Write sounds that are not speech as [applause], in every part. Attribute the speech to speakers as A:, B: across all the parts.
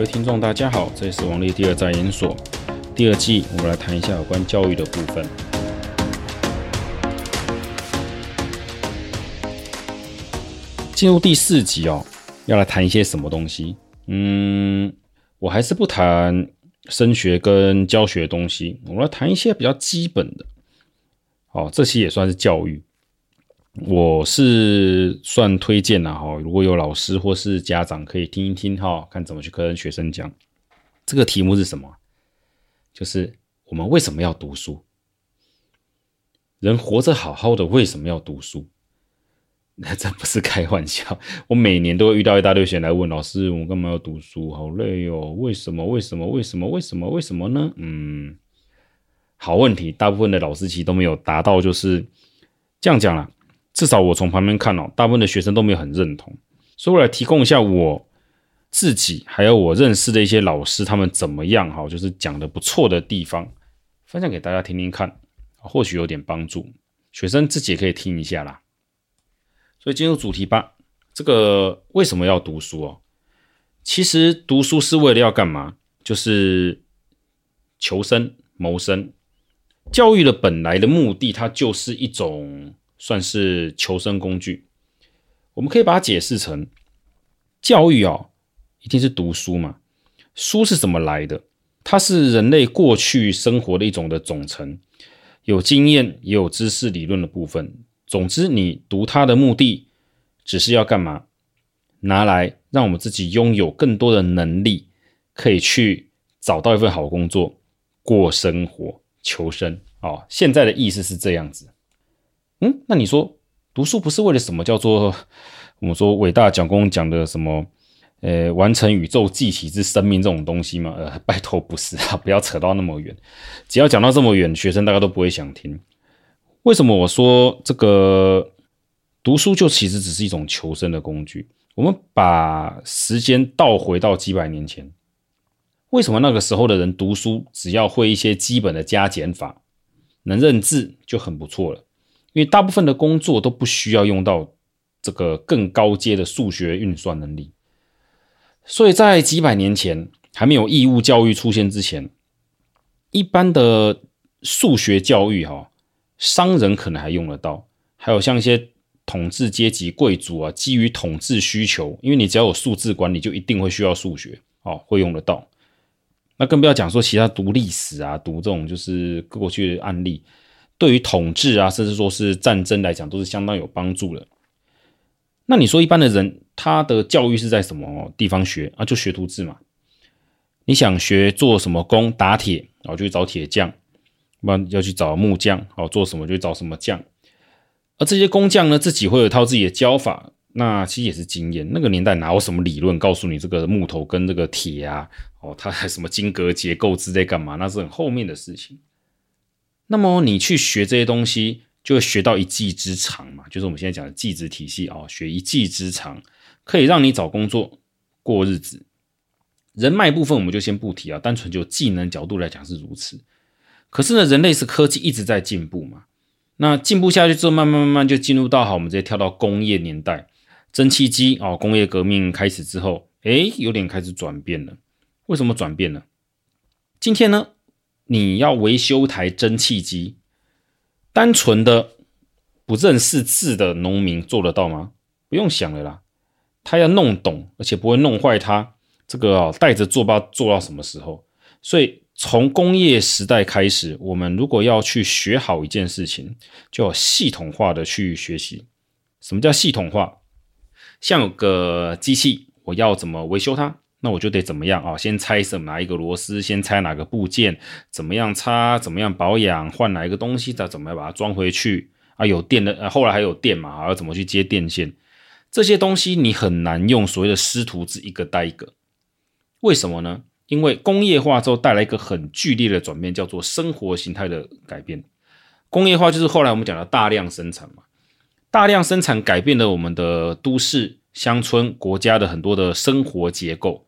A: 各位听众，大家好，这里是王力第二在研所第二季，我们来谈一下有关教育的部分。进入第四集哦，要来谈一些什么东西？嗯，我还是不谈升学跟教学的东西，我们来谈一些比较基本的。哦，这期也算是教育。我是算推荐了哈，如果有老师或是家长可以听一听哈，看怎么去跟学生讲。这个题目是什么？就是我们为什么要读书？人活着好好的，为什么要读书？那 [laughs] 这不是开玩笑。我每年都会遇到一大堆学生来问老师：“我干嘛要读书？好累哦！为什么？为什么？为什么？为什么？为什么呢？”嗯，好问题。大部分的老师其实都没有达到，就是这样讲啦。至少我从旁边看哦，大部分的学生都没有很认同，所以我来提供一下我自己还有我认识的一些老师，他们怎么样哈，就是讲的不错的地方，分享给大家听听看，或许有点帮助。学生自己也可以听一下啦。所以进入主题吧，这个为什么要读书哦？其实读书是为了要干嘛？就是求生、谋生。教育的本来的目的，它就是一种。算是求生工具，我们可以把它解释成教育哦，一定是读书嘛。书是怎么来的？它是人类过去生活的一种的总成，有经验也有知识理论的部分。总之，你读它的目的只是要干嘛？拿来让我们自己拥有更多的能力，可以去找到一份好工作，过生活，求生哦。现在的意思是这样子。嗯，那你说读书不是为了什么叫做我们说伟大讲公讲的什么？呃，完成宇宙继体之生命这种东西吗？呃，[laughs] 拜托不是啊，不要扯到那么远。只要讲到这么远，学生大概都不会想听。为什么我说这个读书就其实只是一种求生的工具？我们把时间倒回到几百年前，为什么那个时候的人读书只要会一些基本的加减法，能认字就很不错了？因为大部分的工作都不需要用到这个更高阶的数学运算能力，所以在几百年前还没有义务教育出现之前，一般的数学教育哈，商人可能还用得到，还有像一些统治阶级贵族啊，基于统治需求，因为你只要有数字管理，就一定会需要数学哦，会用得到。那更不要讲说其他读历史啊，读这种就是过去的案例。对于统治啊，甚至说是战争来讲，都是相当有帮助的。那你说一般的人，他的教育是在什么地方学啊？就学徒制嘛。你想学做什么工，打铁，然后就去找铁匠；不然要去找木匠，好做什么就去找什么匠。而这些工匠呢，自己会有一套自己的教法，那其实也是经验。那个年代哪有什么理论告诉你这个木头跟这个铁啊，哦，它还什么晶格结构之类干嘛？那是很后面的事情。那么你去学这些东西，就会学到一技之长嘛，就是我们现在讲的技职体系啊，学一技之长，可以让你找工作过日子。人脉部分我们就先不提啊，单纯就技能角度来讲是如此。可是呢，人类是科技一直在进步嘛，那进步下去之后，慢慢慢慢就进入到好，我们直接跳到工业年代，蒸汽机哦，工业革命开始之后，诶，有点开始转变了。为什么转变呢？今天呢？你要维修台蒸汽机，单纯的不认识字的农民做得到吗？不用想了啦，他要弄懂，而且不会弄坏它，这个啊带着做吧，做到什么时候？所以从工业时代开始，我们如果要去学好一件事情，就要系统化的去学习。什么叫系统化？像有个机器，我要怎么维修它？那我就得怎么样啊？先拆什么哪一个螺丝？先拆哪个部件？怎么样擦？怎么样保养？换哪一个东西？再怎么样把它装回去？啊，有电的，后来还有电嘛？要怎么去接电线？这些东西你很难用所谓的师徒制一个带一个。为什么呢？因为工业化之后带来一个很剧烈的转变，叫做生活形态的改变。工业化就是后来我们讲的大量生产嘛，大量生产改变了我们的都市、乡村、国家的很多的生活结构。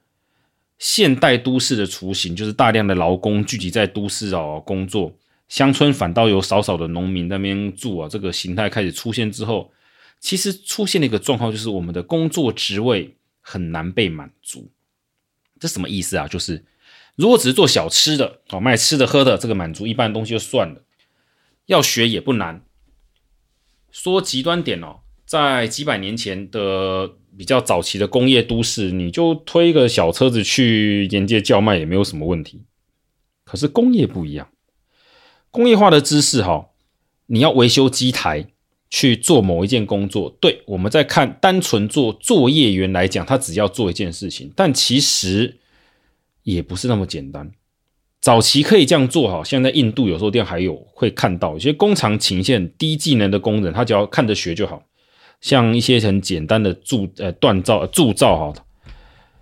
A: 现代都市的雏形就是大量的劳工聚集在都市哦工作，乡村反倒有少少的农民那边住啊。这个形态开始出现之后，其实出现了一个状况，就是我们的工作职位很难被满足。这什么意思啊？就是如果只是做小吃的哦，卖吃的喝的，这个满足一般的东西就算了，要学也不难。说极端点哦，在几百年前的比较早期的工业都市，你就推一个小车子去沿街叫卖也没有什么问题。可是工业不一样，工业化的知识哈，你要维修机台。去做某一件工作，对，我们在看单纯做作业员来讲，他只要做一件事情，但其实也不是那么简单。早期可以这样做，哈，现在印度有时候店还有会看到，有些工厂请一些很低技能的工人，他只要看着学就好，像一些很简单的铸呃锻造铸造哈。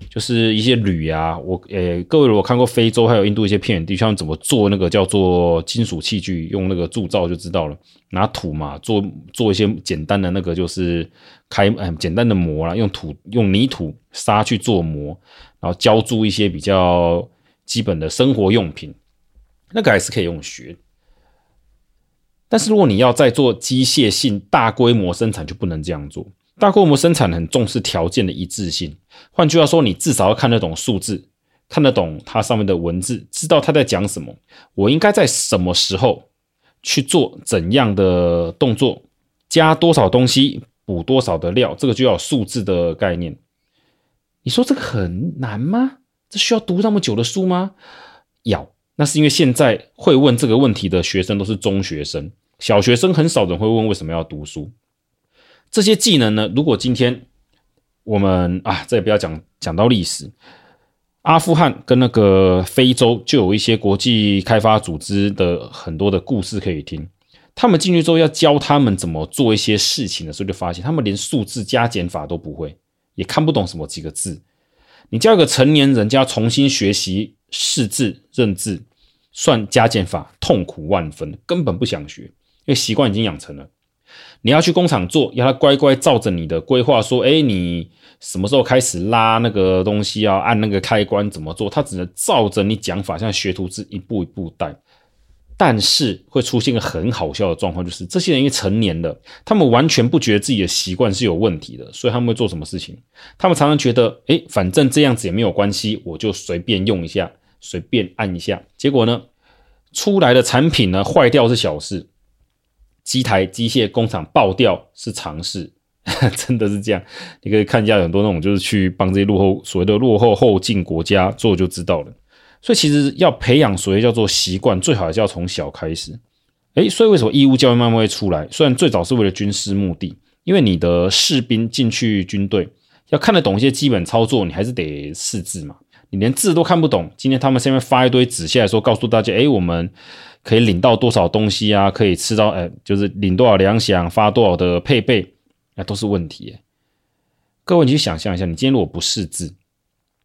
A: 就是一些铝啊，我呃、各位如果看过非洲还有印度一些偏远地区，像怎么做那个叫做金属器具，用那个铸造就知道了。拿土嘛，做做一些简单的那个就是开嗯简单的模啦，用土用泥土沙去做模，然后浇筑一些比较基本的生活用品，那个还是可以用学。但是如果你要再做机械性大规模生产，就不能这样做。大规模生产很重视条件的一致性，换句话说，你至少要看得懂数字，看得懂它上面的文字，知道它在讲什么。我应该在什么时候去做怎样的动作，加多少东西，补多少的料，这个就要数字的概念。你说这个很难吗？这需要读那么久的书吗？要，那是因为现在会问这个问题的学生都是中学生，小学生很少人会问为什么要读书。这些技能呢？如果今天我们啊，这也不要讲讲到历史，阿富汗跟那个非洲就有一些国际开发组织的很多的故事可以听。他们进去之后要教他们怎么做一些事情的时候，就发现他们连数字加减法都不会，也看不懂什么几个字。你叫一个成年人家重新学习识字认字、算加减法，痛苦万分，根本不想学，因为习惯已经养成了。你要去工厂做，要他乖乖照着你的规划说，哎，你什么时候开始拉那个东西啊？按那个开关怎么做？他只能照着你讲法，像学徒制一步一步带。但是会出现一个很好笑的状况，就是这些人因为成年了，他们完全不觉得自己的习惯是有问题的，所以他们会做什么事情？他们常常觉得，哎，反正这样子也没有关系，我就随便用一下，随便按一下。结果呢，出来的产品呢，坏掉是小事。机台、机械工厂爆掉是常事，[laughs] 真的是这样。你可以看一下很多那种，就是去帮这些落后所谓的落后后进国家做就知道了。所以其实要培养所谓叫做习惯，最好还是要从小开始。诶，所以为什么义务教育慢慢会出来？虽然最早是为了军事目的，因为你的士兵进去军队要看得懂一些基本操作，你还是得识字嘛。你连字都看不懂，今天他们下面发一堆纸下来说，告诉大家，诶，我们。可以领到多少东西啊？可以吃到，哎，就是领多少粮饷，发多少的配备，那都是问题。各位，你去想象一下，你今天如果不识字，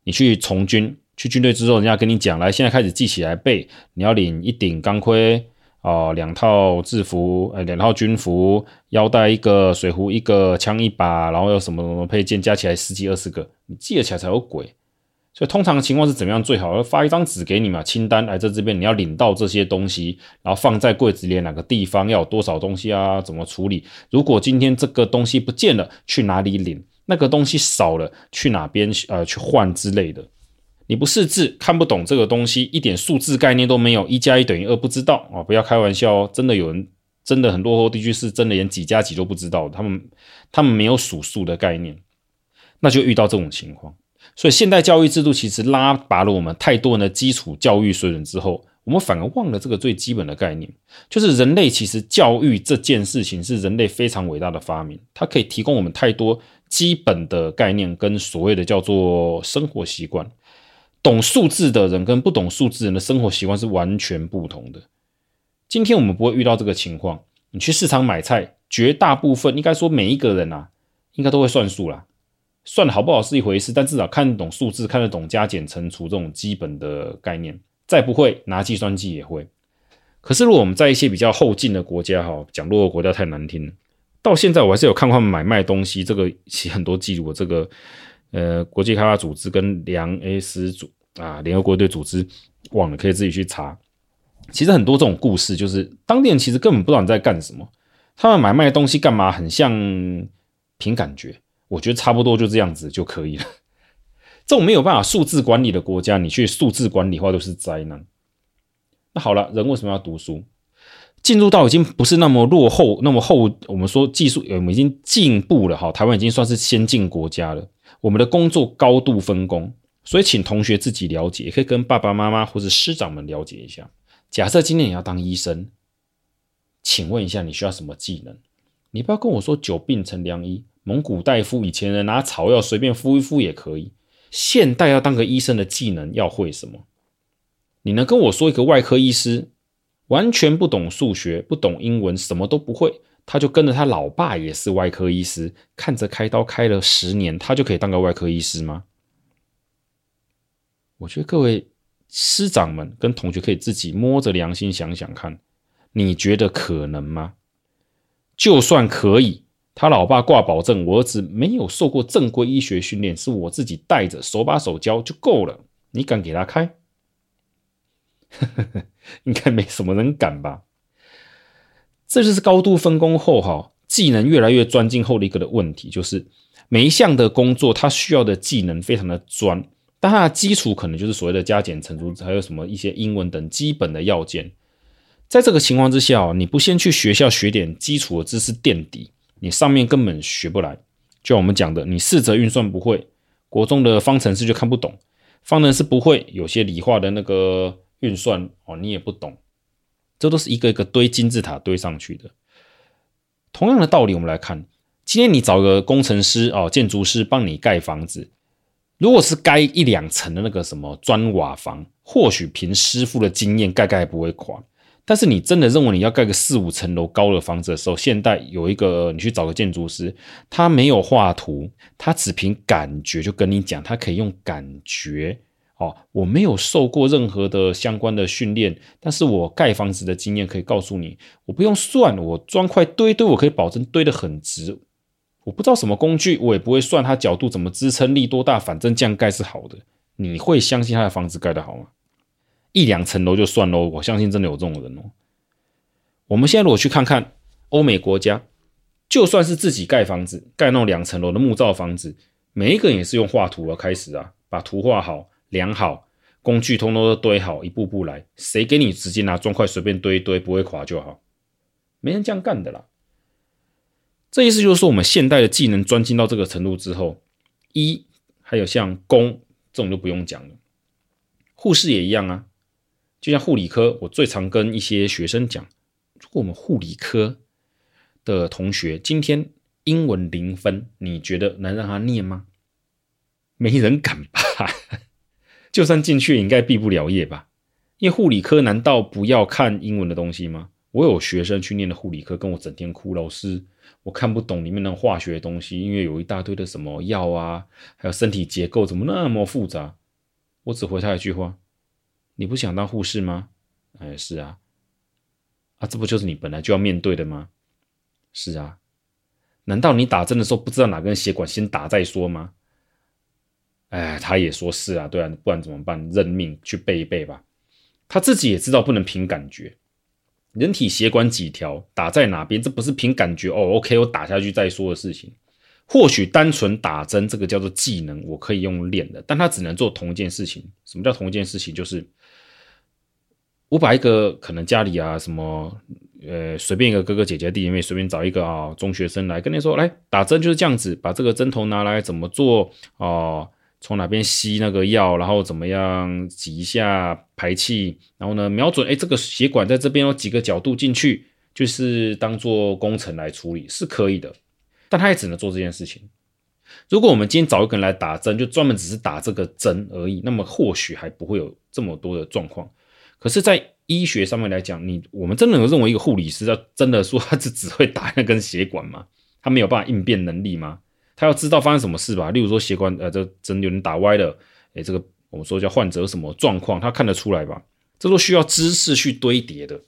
A: 你去从军，去军队之后，人家跟你讲，来，现在开始记起来背，你要领一顶钢盔啊，两套制服，呃，两套军服，腰带一个，水壶一个，枪一把，然后有什么什么配件，加起来十几二十个，你记得起来才有鬼。所以通常情况是怎么样最好？要发一张纸给你嘛，清单来在这边，你要领到这些东西，然后放在柜子里哪个地方，要有多少东西啊？怎么处理？如果今天这个东西不见了，去哪里领？那个东西少了，去哪边呃去换之类的？你不识字，看不懂这个东西，一点数字概念都没有，一加一等于二不知道啊！不要开玩笑哦，真的有人，真的很落后地区是真的连几加几都不知道，他们他们没有数数的概念，那就遇到这种情况。所以现代教育制度其实拉拔了我们太多人的基础教育水准之后，我们反而忘了这个最基本的概念，就是人类其实教育这件事情是人类非常伟大的发明，它可以提供我们太多基本的概念跟所谓的叫做生活习惯。懂数字的人跟不懂数字人的生活习惯是完全不同的。今天我们不会遇到这个情况，你去市场买菜，绝大部分应该说每一个人啊，应该都会算数啦。算的好不好是一回事，但至少看得懂数字，看得懂加减乘除这种基本的概念。再不会拿计算机也会。可是如果我们在一些比较后进的国家，哈，讲落后国家太难听了。到现在我还是有看过他们买卖东西，这个写很多记录。这个呃，国际开发组织跟梁 A 斯组啊，联合国队组织，忘了可以自己去查。其实很多这种故事，就是当地人其实根本不知道你在干什么，他们买卖东西干嘛，很像凭感觉。我觉得差不多就这样子就可以了。这种没有办法数字管理的国家，你去数字管理的话都是灾难。那好了，人为什么要读书？进入到已经不是那么落后，那么后，我们说技术我们已经进步了哈。台湾已经算是先进国家了，我们的工作高度分工，所以请同学自己了解，也可以跟爸爸妈妈或者师长们了解一下。假设今天你要当医生，请问一下你需要什么技能？你不要跟我说久病成良医，蒙古大夫以前人拿草药随便敷一敷也可以。现代要当个医生的技能要会什么？你能跟我说一个外科医师完全不懂数学、不懂英文、什么都不会，他就跟着他老爸也是外科医师，看着开刀开了十年，他就可以当个外科医师吗？我觉得各位师长们跟同学可以自己摸着良心想想看，你觉得可能吗？就算可以。他老爸挂保证，我儿子没有受过正规医学训练，是我自己带着手把手教就够了。你敢给他开？[laughs] 应该没什么人敢吧？这就是高度分工后哈，技能越来越专精后的一个的问题，就是每一项的工作，他需要的技能非常的专，但它的基础可能就是所谓的加减乘除，还有什么一些英文等基本的要件。在这个情况之下，你不先去学校学点基础的知识垫底。你上面根本学不来，就我们讲的，你四则运算不会，国中的方程式就看不懂，方程式不会，有些理化的那个运算哦，你也不懂，这都是一个一个堆金字塔堆上去的。同样的道理，我们来看，今天你找个工程师哦，建筑师帮你盖房子，如果是盖一两层的那个什么砖瓦房，或许凭师傅的经验盖盖不会垮。但是你真的认为你要盖个四五层楼高的房子的时候，现代有一个你去找个建筑师，他没有画图，他只凭感觉就跟你讲，他可以用感觉哦。我没有受过任何的相关的训练，但是我盖房子的经验可以告诉你，我不用算，我砖块堆堆，我可以保证堆得很直。我不知道什么工具，我也不会算它角度怎么支撑力多大，反正这样盖是好的。你会相信他的房子盖得好吗？一两层楼就算喽，我相信真的有这种人哦。我们现在如果去看看欧美国家，就算是自己盖房子，盖那种两层楼的木造房子，每一个人也是用画图而开始啊，把图画好、量好，工具通通都堆好，一步步来。谁给你直接拿砖块随便堆一堆，不会垮就好，没人这样干的啦。这意思就是说，我们现代的技能专精到这个程度之后，医还有像工这种就不用讲了，护士也一样啊。就像护理科，我最常跟一些学生讲，如果我们护理科的同学今天英文零分，你觉得能让他念吗？没人敢吧？[laughs] 就算进去，应该毕不了业吧？因为护理科难道不要看英文的东西吗？我有学生去念的护理科，跟我整天哭，老师，我看不懂里面那化学的东西，因为有一大堆的什么药啊，还有身体结构怎么那么复杂？我只回他一句话。你不想当护士吗？哎，是啊，啊，这不就是你本来就要面对的吗？是啊，难道你打针的时候不知道哪根血管先打再说吗？哎，他也说是啊，对啊，不然怎么办？认命去背一背吧。他自己也知道不能凭感觉，人体血管几条打在哪边，这不是凭感觉哦。OK，我打下去再说的事情。或许单纯打针这个叫做技能，我可以用练的，但他只能做同一件事情。什么叫同一件事情？就是。我把一个可能家里啊什么，呃，随便一个哥哥姐姐弟弟妹随便找一个啊中学生来跟你说，来打针就是这样子，把这个针头拿来怎么做哦，从哪边吸那个药，然后怎么样挤一下排气，然后呢瞄准，哎，这个血管在这边有几个角度进去，就是当做工程来处理是可以的，但他也只能做这件事情。如果我们今天找一个人来打针，就专门只是打这个针而已，那么或许还不会有这么多的状况。可是，在医学上面来讲，你我们真的有认为一个护理师要真的说他是只会打那根血管吗？[laughs] 他没有办法应变能力吗？他要知道发生什么事吧？例如说血管呃，这针有人打歪了，诶，这个我们说叫患者什么状况，他看得出来吧？这都需要知识去堆叠的。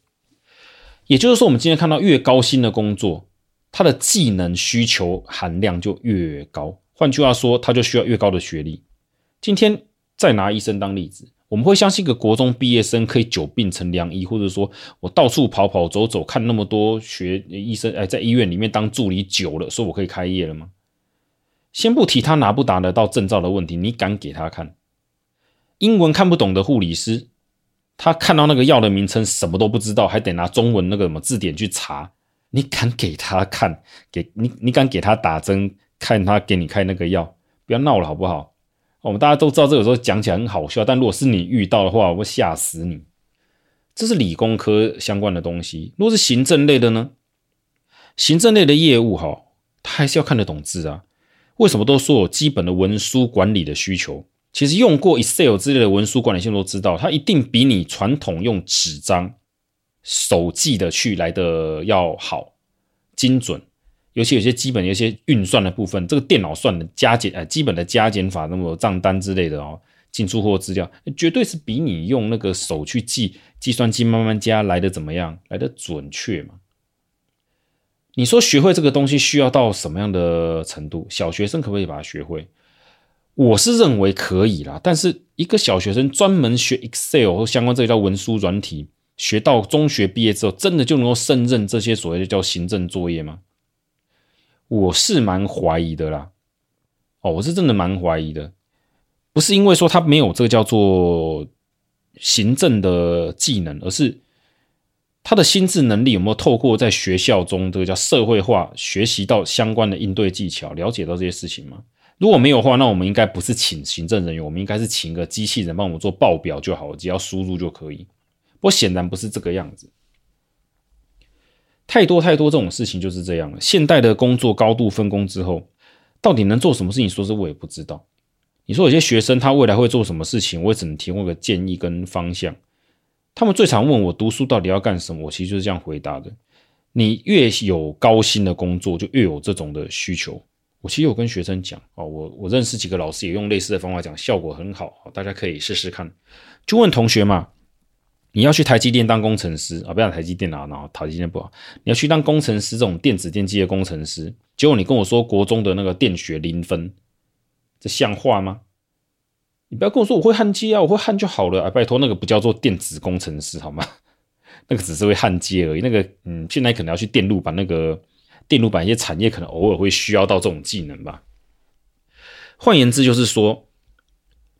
A: 也就是说，我们今天看到越高薪的工作，他的技能需求含量就越高。换句话说，他就需要越高的学历。今天再拿医生当例子。我们会相信一个国中毕业生可以久病成良医，或者说我到处跑跑走走，看那么多学医生，哎，在医院里面当助理久了，说我可以开业了吗？先不提他拿不拿得到证照的问题，你敢给他看？英文看不懂的护理师，他看到那个药的名称什么都不知道，还得拿中文那个什么字典去查。你敢给他看？给你，你敢给他打针？看他给你开那个药？不要闹了好不好？我们大家都知道，这个时候讲起来很好笑，但如果是你遇到的话，我会吓死你。这是理工科相关的东西。如果是行政类的呢？行政类的业务哈，他还是要看得懂字啊。为什么都说有基本的文书管理的需求？其实用过 Excel 之类的文书管理系统都知道，它一定比你传统用纸张手记的去来的要好精准。尤其有些基本有些运算的部分，这个电脑算的加减，呃，基本的加减法，那么账单之类的哦，进出货资料，绝对是比你用那个手去记，计算机慢慢加来的怎么样，来的准确嘛。你说学会这个东西需要到什么样的程度？小学生可不可以把它学会？我是认为可以啦，但是一个小学生专门学 Excel 或相关这个叫文书软体，学到中学毕业之后，真的就能够胜任这些所谓的叫行政作业吗？我是蛮怀疑的啦，哦，我是真的蛮怀疑的，不是因为说他没有这个叫做行政的技能，而是他的心智能力有没有透过在学校中这个叫社会化学习到相关的应对技巧，了解到这些事情吗？如果没有的话，那我们应该不是请行政人员，我们应该是请个机器人帮我们做报表就好了，只要输入就可以。不过显然不是这个样子。太多太多这种事情就是这样了。现代的工作高度分工之后，到底能做什么事情？说是我也不知道。你说有些学生他未来会做什么事情，我也只能提供个建议跟方向。他们最常问我读书到底要干什么，我其实就是这样回答的。你越有高薪的工作，就越有这种的需求。我其实有跟学生讲哦，我我认识几个老师也用类似的方法讲，效果很好，大家可以试试看。就问同学嘛。你要去台积电当工程师啊？不要台积电啊，然后台积电不好。你要去当工程师，这种电子电机的工程师，结果你跟我说国中的那个电学零分，这像话吗？你不要跟我说我会焊接啊，我会焊就好了啊！拜托，那个不叫做电子工程师好吗？[laughs] 那个只是会焊接而已。那个嗯，现在可能要去电路板，那个电路板一些产业可能偶尔会需要到这种技能吧。换言之，就是说。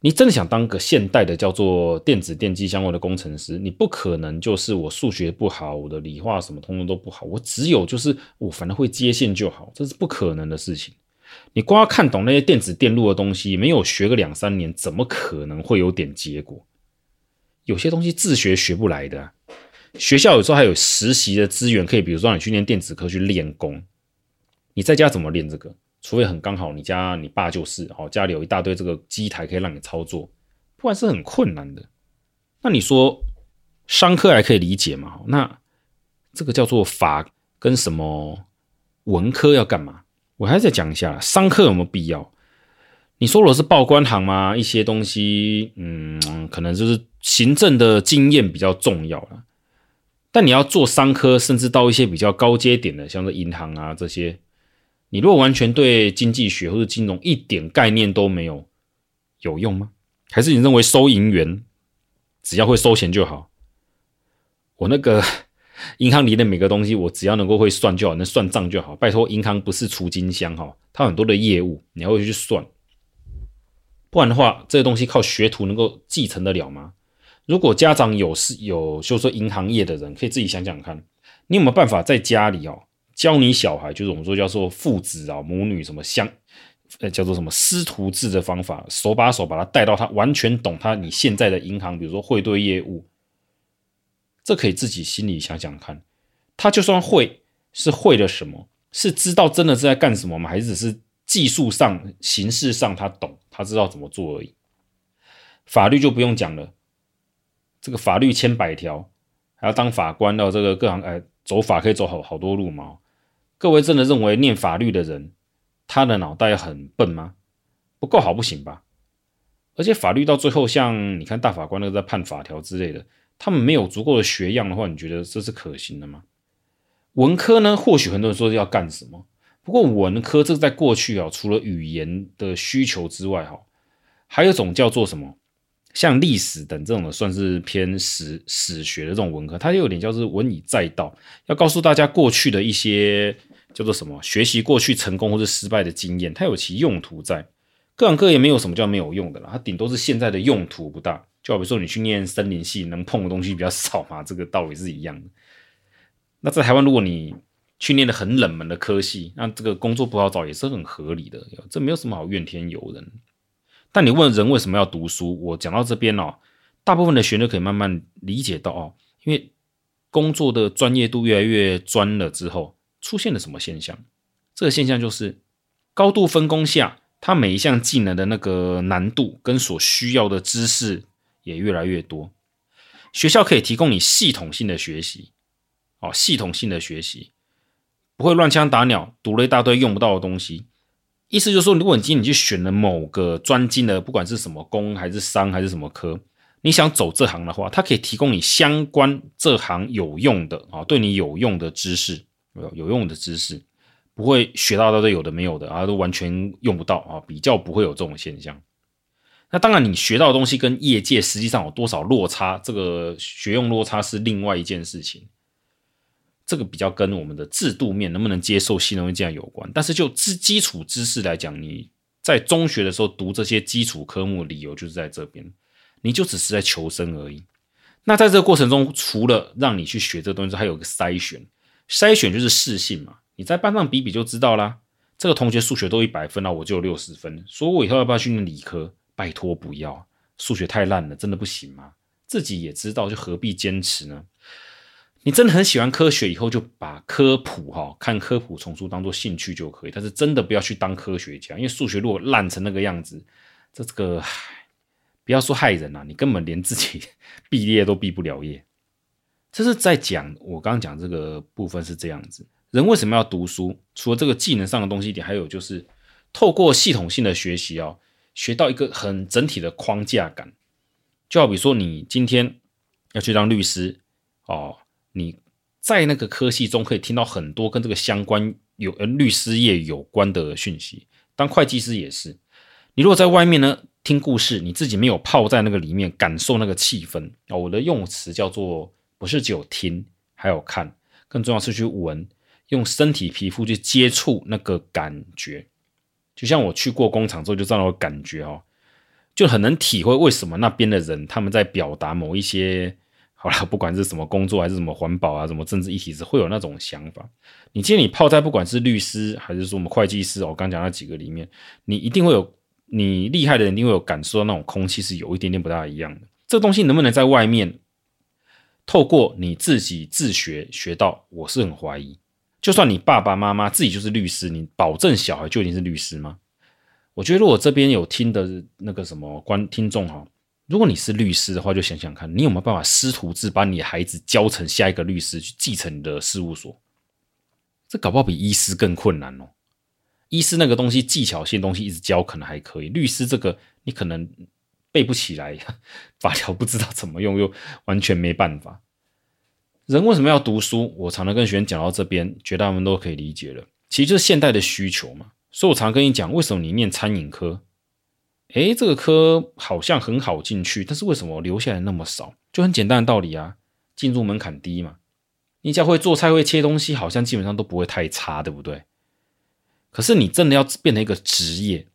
A: 你真的想当个现代的叫做电子电机相关的工程师，你不可能就是我数学不好，我的理化什么通通都不好，我只有就是我反正会接线就好，这是不可能的事情。你光要看懂那些电子电路的东西，没有学个两三年，怎么可能会有点结果？有些东西自学学不来的。学校有时候还有实习的资源，可以比如说你去念电子科去练功，你在家怎么练这个？除非很刚好，你家你爸就是哦，家里有一大堆这个机台可以让你操作，不然是很困难的。那你说商科还可以理解嘛？那这个叫做法跟什么文科要干嘛？我还是再讲一下，商科有没有必要？你说我是报关行吗？一些东西，嗯，可能就是行政的经验比较重要了。但你要做商科，甚至到一些比较高阶点的，像是银行啊这些。你如果完全对经济学或者金融一点概念都没有，有用吗？还是你认为收银员只要会收钱就好？我那个 [laughs] 银行里的每个东西，我只要能够会算就好，能算账就好。拜托，银行不是储金箱哈，它很多的业务，你要会去算。不然的话，这个东西靠学徒能够继承得了吗？如果家长有是有就是说银行业的人，可以自己想想看，你有没有办法在家里哦？教你小孩，就是我们说叫做父子啊、母女什么相，呃，叫做什么师徒制的方法，手把手把他带到他完全懂他你现在的银行，比如说汇兑业务，这可以自己心里想想看。他就算会，是会了什么？是知道真的是在干什么吗？还是只是技术上、形式上他懂，他知道怎么做而已？法律就不用讲了，这个法律千百条，还要当法官到这个各行，哎，走法可以走好好多路嘛。各位真的认为念法律的人，他的脑袋很笨吗？不够好不行吧？而且法律到最后，像你看大法官那个在判法条之类的，他们没有足够的学样的话，你觉得这是可行的吗？文科呢？或许很多人说要干什么？不过文科这在过去啊，除了语言的需求之外，哈，还有一种叫做什么？像历史等这种的，算是偏史史学的这种文科，它有点叫做文以载道，要告诉大家过去的一些。叫做什么？学习过去成功或是失败的经验，它有其用途在。各行各业没有什么叫没有用的啦，它顶多是现在的用途不大。就好比说你去念森林系，能碰的东西比较少嘛，这个道理是一样的。那在台湾，如果你去念的很冷门的科系，那这个工作不好找也是很合理的，这没有什么好怨天尤人。但你问人为什么要读书，我讲到这边哦，大部分的学生可以慢慢理解到哦，因为工作的专业度越来越专了之后，出现了什么现象？这个现象就是高度分工下，它每一项技能的那个难度跟所需要的知识。也越来越多，学校可以提供你系统性的学习，哦，系统性的学习不会乱枪打鸟，读了一大堆用不到的东西。意思就是说，如果你今天你去选了某个专精的，不管是什么工还是商还是什么科，你想走这行的话，它可以提供你相关这行有用的啊，对你有用的知识，有用的知识，不会学到的都有的没有的啊，都完全用不到啊，比较不会有这种现象。那当然，你学到的东西跟业界实际上有多少落差，这个学用落差是另外一件事情。这个比较跟我们的制度面能不能接受新东西这样有关。但是就基基础知识来讲，你在中学的时候读这些基础科目，理由就是在这边，你就只是在求生而已。那在这个过程中，除了让你去学这个东西，还有个筛选，筛选就是试性嘛。你在班上比比就知道啦。这个同学数学都一百分，了我就有六十分，所以我以后要不要去念理科？拜托不要，数学太烂了，真的不行吗？自己也知道，就何必坚持呢？你真的很喜欢科学，以后就把科普哈，看科普丛书当做兴趣就可以。但是真的不要去当科学家，因为数学如果烂成那个样子，这这个不要说害人啊，你根本连自己 [laughs] 毕业都毕不了业。这是在讲我刚刚讲这个部分是这样子。人为什么要读书？除了这个技能上的东西点，还有就是透过系统性的学习哦。学到一个很整体的框架感，就好比说你今天要去当律师哦，你在那个科系中可以听到很多跟这个相关有呃律师业有关的讯息。当会计师也是，你如果在外面呢听故事，你自己没有泡在那个里面感受那个气氛哦。我的用词叫做不是只有听，还有看，更重要是去闻，用身体皮肤去接触那个感觉。就像我去过工厂之后，就知道我感觉哦，就很能体会为什么那边的人他们在表达某一些，好了，不管是什么工作还是什么环保啊，什么政治议题，是会有那种想法。你今天你泡在不管是律师还是说我们会计师，我刚讲那几个里面，你一定会有你厉害的人，一定会有感受到那种空气是有一点点不大一样的。这东西能不能在外面透过你自己自学学到，我是很怀疑。就算你爸爸妈妈自己就是律师，你保证小孩就一定是律师吗？我觉得如果这边有听的那个什么观听众哈，如果你是律师的话，就想想看你有没有办法师徒制把你孩子教成下一个律师去继承你的事务所。这搞不好比医师更困难哦。医师那个东西技巧性东西一直教可能还可以，律师这个你可能背不起来，[laughs] 法条不知道怎么用，又完全没办法。人为什么要读书？我常常跟学员讲到这边，觉得他们都可以理解了。其实就是现代的需求嘛。所以我常常跟你讲，为什么你念餐饮科？诶，这个科好像很好进去，但是为什么留下来那么少？就很简单的道理啊，进入门槛低嘛。你只要会做菜、会切东西，好像基本上都不会太差，对不对？可是你真的要变成一个职业，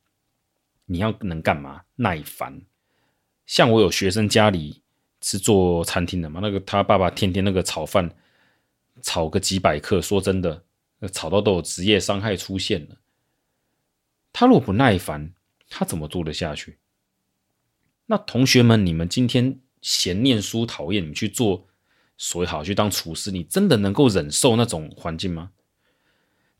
A: 你要能干嘛？耐烦。像我有学生家里。是做餐厅的嘛？那个他爸爸天天那个炒饭，炒个几百克，说真的，炒到都有职业伤害出现了。他如果不耐烦，他怎么做得下去？那同学们，你们今天嫌念书讨厌，你去做所谓好去当厨师，你真的能够忍受那种环境吗？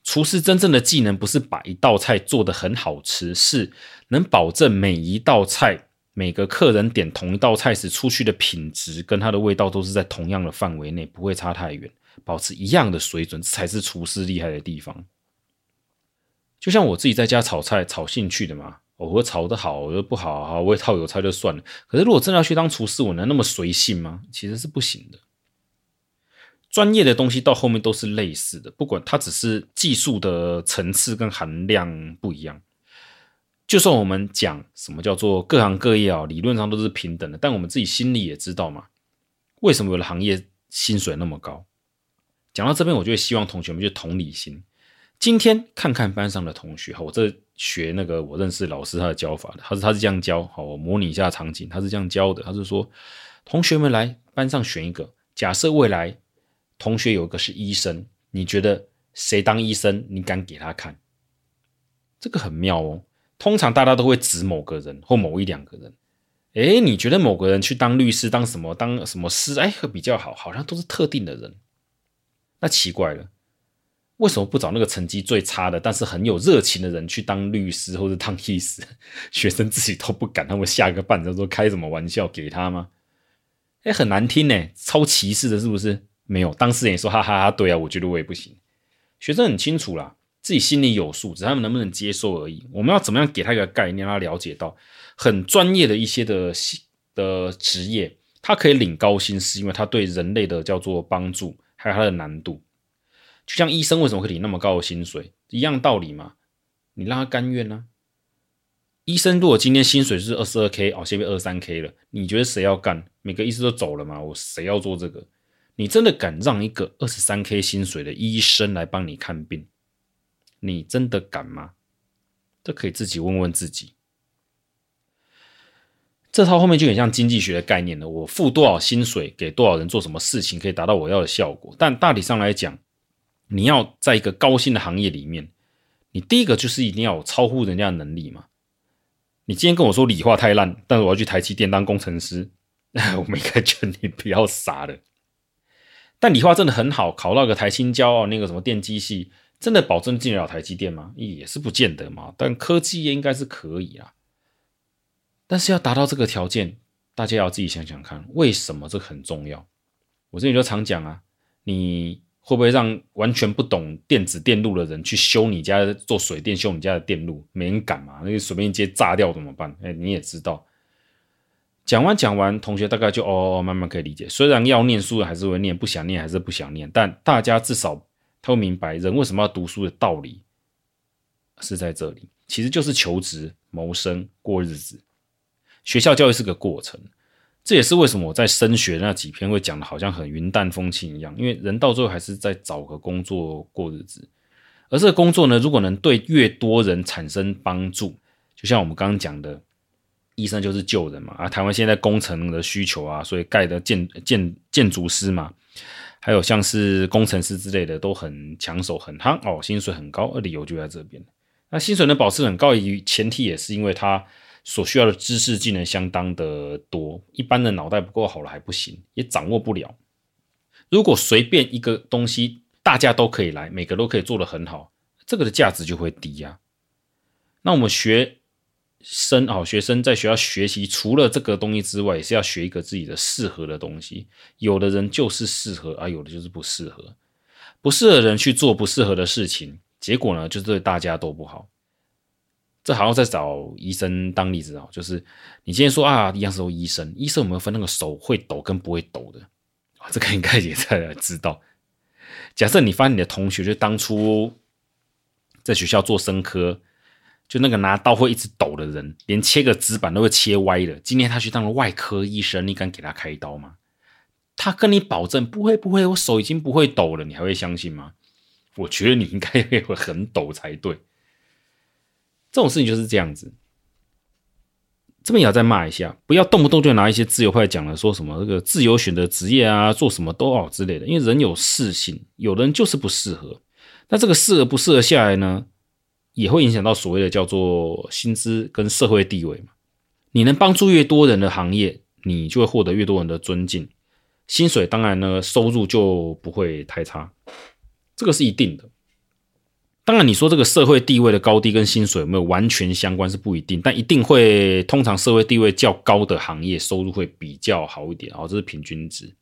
A: 厨师真正的技能不是把一道菜做得很好吃，是能保证每一道菜。每个客人点同一道菜时，出去的品质跟它的味道都是在同样的范围内，不会差太远，保持一样的水准，才是厨师厉害的地方。就像我自己在家炒菜，炒兴趣的嘛，偶尔炒得好，我不好，好，我也套油菜就算了。可是如果真的要去当厨师，我能那么随性吗？其实是不行的。专业的东西到后面都是类似的，不管它只是技术的层次跟含量不一样。就算我们讲什么叫做各行各业啊，理论上都是平等的，但我们自己心里也知道嘛，为什么有的行业薪水那么高？讲到这边，我就会希望同学们就同理心，今天看看班上的同学，好，我这学那个我认识老师他的教法的，他是他是这样教，好，我模拟一下场景，他是这样教的，他是说，同学们来班上选一个，假设未来同学有一个是医生，你觉得谁当医生？你敢给他看？这个很妙哦。通常大家都会指某个人或某一两个人。诶，你觉得某个人去当律师、当什么、当什么师，哎，比较好，好像都是特定的人。那奇怪了，为什么不找那个成绩最差的，但是很有热情的人去当律师或者当医师？[laughs] 学生自己都不敢，他们下个绊子说开什么玩笑给他吗？哎，很难听呢，超歧视的，是不是？没有，当事人也说哈哈哈，对啊，我觉得我也不行。学生很清楚啦，自己心里有数，只是他们能不能接受而已。我们要怎么样给他一个概念，让他了解到很专业的一些的的职业，他可以领高薪，是因为他对人类的叫做帮助，还有他的难度。就像医生为什么可以领那么高的薪水，一样道理嘛。你让他甘愿呢、啊？医生如果今天薪水是二十二 k 哦，现在二三 k 了，你觉得谁要干？每个医生都走了吗？我谁要做这个？你真的敢让一个二十三 k 薪水的医生来帮你看病？你真的敢吗？这可以自己问问自己。这套后面就很像经济学的概念了。我付多少薪水给多少人做什么事情，可以达到我要的效果。但大体上来讲，你要在一个高薪的行业里面，你第一个就是一定要有超乎人家的能力嘛。你今天跟我说理化太烂，但是我要去台积电当工程师，[laughs] 我没感觉你不要傻了。但理化真的很好，考到个台清交哦，那个什么电机系，真的保证进得了台积电吗？也是不见得嘛。但科技业应该是可以啊。但是要达到这个条件，大家要自己想想看，为什么这很重要？我这里就常讲啊，你会不会让完全不懂电子电路的人去修你家做水电修你家的电路？没人敢嘛？那个随便接炸掉怎么办？哎，你也知道。讲完讲完，同学大概就哦哦慢慢可以理解。虽然要念书还是会念，不想念还是不想念，但大家至少他会明白人为什么要读书的道理是在这里，其实就是求职、谋生、过日子。学校教育是个过程，这也是为什么我在升学那几篇会讲的好像很云淡风轻一样，因为人到最后还是在找个工作过日子。而这个工作呢，如果能对越多人产生帮助，就像我们刚刚讲的。医生就是救人嘛，啊，台湾现在工程的需求啊，所以盖的建建建筑师嘛，还有像是工程师之类的都很抢手很夯哦，薪水很高，理由就在这边。那薪水能保持很高，前提也是因为他所需要的知识技能相当的多，一般的脑袋不够好了还不行，也掌握不了。如果随便一个东西大家都可以来，每个都可以做得很好，这个的价值就会低呀。那我们学。生好学生在学校学习，除了这个东西之外，也是要学一个自己的适合的东西。有的人就是适合，而、啊、有的就是不适合。不适合的人去做不适合的事情，结果呢，就是对大家都不好。这好像在找医生当例子啊，就是你今天说啊，一样是医生，医生有没有分那个手会抖跟不会抖的？啊这个应该也在知道。假设你发现你的同学就当初在学校做生科。就那个拿刀会一直抖的人，连切个纸板都会切歪的。今天他去当了外科医生，你敢给他开刀吗？他跟你保证不会不会，我手已经不会抖了，你还会相信吗？我觉得你应该会很抖才对。这种事情就是这样子。这边也要再骂一下，不要动不动就拿一些自由派讲了，说什么这个自由选择职业啊，做什么都好之类的。因为人有适性，有的人就是不适合。那这个适合不适合下来呢？也会影响到所谓的叫做薪资跟社会地位嘛。你能帮助越多人的行业，你就会获得越多人的尊敬。薪水当然呢，收入就不会太差，这个是一定的。当然，你说这个社会地位的高低跟薪水有没有完全相关是不一定，但一定会，通常社会地位较高的行业收入会比较好一点，哦，这是平均值。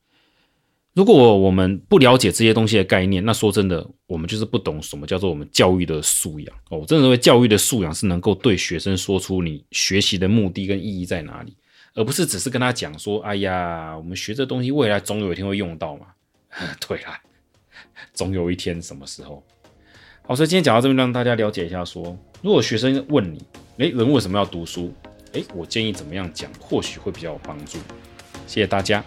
A: 如果我们不了解这些东西的概念，那说真的，我们就是不懂什么叫做我们教育的素养哦。我真的认为教育的素养是能够对学生说出你学习的目的跟意义在哪里，而不是只是跟他讲说：“哎呀，我们学这东西未来总有一天会用到嘛。[laughs] ”对啊，总有一天什么时候？好，所以今天讲到这边，让大家了解一下说，说如果学生问你：“诶，人为什么要读书？”诶，我建议怎么样讲，或许会比较有帮助。谢谢大家。